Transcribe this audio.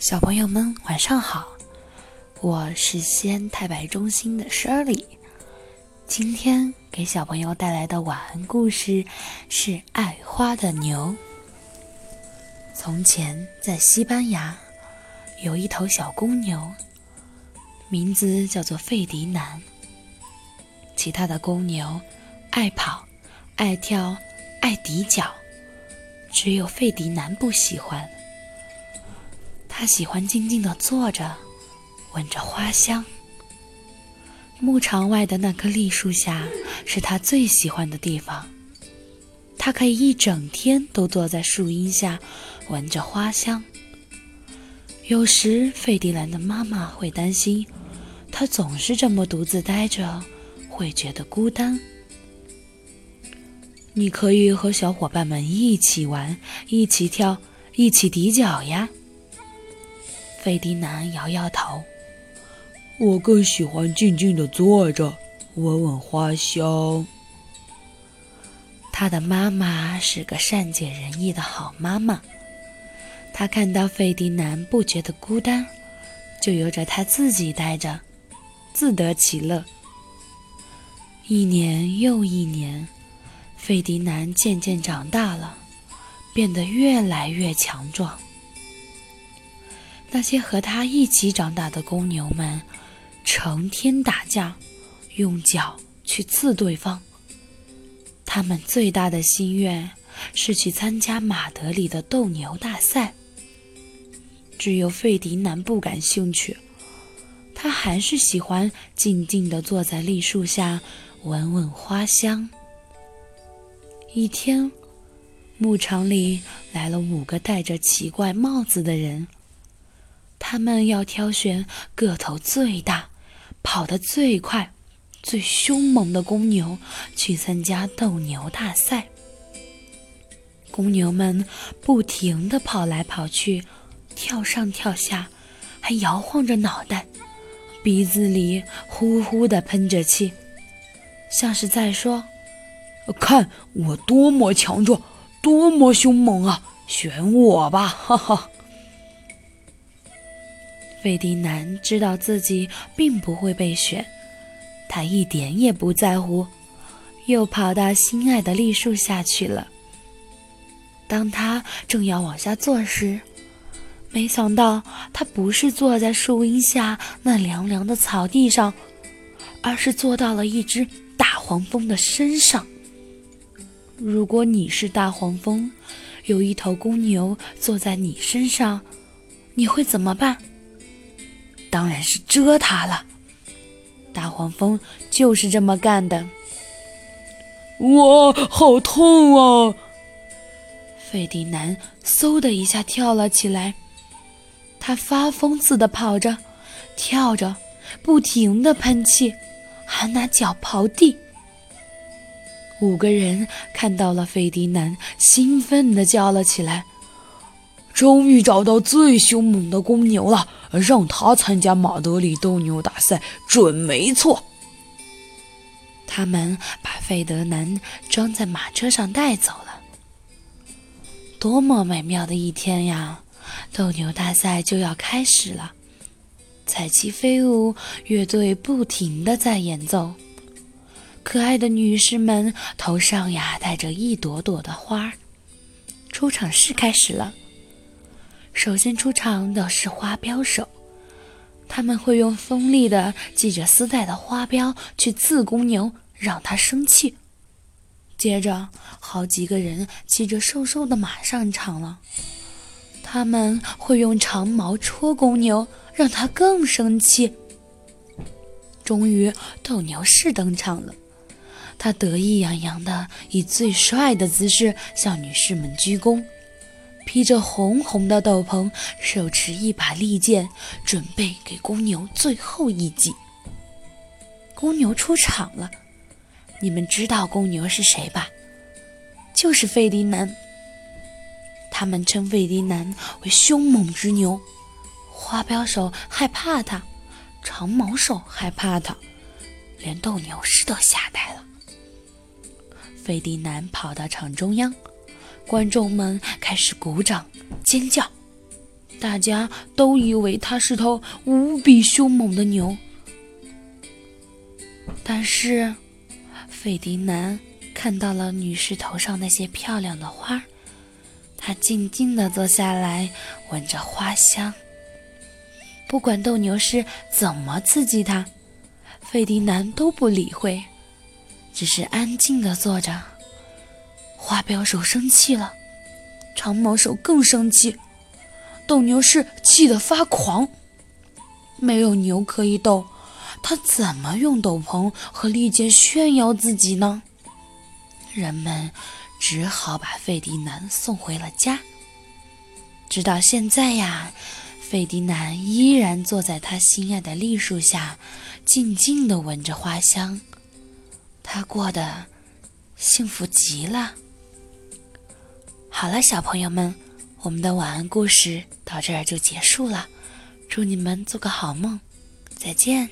小朋友们晚上好，我是西安太白中心的 Shirley。今天给小朋友带来的晚安故事是《爱花的牛》。从前，在西班牙有一头小公牛，名字叫做费迪南。其他的公牛爱跑、爱跳、爱抵脚，只有费迪南不喜欢。他喜欢静静地坐着，闻着花香。牧场外的那棵栗树下是他最喜欢的地方，他可以一整天都坐在树荫下，闻着花香。有时，费迪兰的妈妈会担心，他总是这么独自待着，会觉得孤单。你可以和小伙伴们一起玩，一起跳，一起抵脚呀。费迪南摇摇头。我更喜欢静静地坐着，闻闻花香。他的妈妈是个善解人意的好妈妈。她看到费迪南不觉得孤单，就由着他自己待着，自得其乐。一年又一年，费迪南渐渐长大了，变得越来越强壮。那些和他一起长大的公牛们。成天打架，用脚去刺对方。他们最大的心愿是去参加马德里的斗牛大赛。只有费迪南不感兴趣，他还是喜欢静静地坐在栗树下，闻闻花香。一天，牧场里来了五个戴着奇怪帽子的人，他们要挑选个头最大。跑得最快、最凶猛的公牛去参加斗牛大赛。公牛们不停地跑来跑去，跳上跳下，还摇晃着脑袋，鼻子里呼呼地喷着气，像是在说：“看我多么强壮，多么凶猛啊！选我吧！”哈哈。费迪南知道自己并不会被选，他一点也不在乎，又跑到心爱的栗树下去了。当他正要往下坐时，没想到他不是坐在树荫下那凉凉的草地上，而是坐到了一只大黄蜂的身上。如果你是大黄蜂，有一头公牛坐在你身上，你会怎么办？当然是蛰它了。大黄蜂就是这么干的。哇，好痛啊！费迪南嗖的一下跳了起来，他发疯似的跑着、跳着，不停的喷气，还拿脚刨地。五个人看到了费迪南，兴奋的叫了起来。终于找到最凶猛的公牛了，让他参加马德里斗牛大赛准没错。他们把费德南装在马车上带走了。多么美妙的一天呀！斗牛大赛就要开始了，彩旗飞舞，乐队不停的在演奏，可爱的女士们头上呀戴着一朵朵的花。出场式开始了。首先出场的是花镖手，他们会用锋利的系着丝带的花镖去刺公牛，让它生气。接着，好几个人骑着瘦瘦的马上场了，他们会用长矛戳公牛，让它更生气。终于，斗牛士登场了，他得意洋洋地以最帅的姿势向女士们鞠躬。披着红红的斗篷，手持一把利剑，准备给公牛最后一击。公牛出场了，你们知道公牛是谁吧？就是费迪南。他们称费迪南为凶猛之牛，花镖手害怕他，长矛手害怕他，连斗牛士都吓呆了。费迪南跑到场中央。观众们开始鼓掌、尖叫。大家都以为它是头无比凶猛的牛。但是，费迪南看到了女士头上那些漂亮的花，他静静地坐下来，闻着花香。不管斗牛士怎么刺激他，费迪南都不理会，只是安静地坐着。花标手生气了，长毛手更生气，斗牛士气得发狂。没有牛可以斗。他怎么用斗篷和利剑炫耀自己呢？人们只好把费迪南送回了家。直到现在呀，费迪南依然坐在他心爱的栗树下，静静地闻着花香。他过得幸福极了。好了，小朋友们，我们的晚安故事到这儿就结束了。祝你们做个好梦，再见。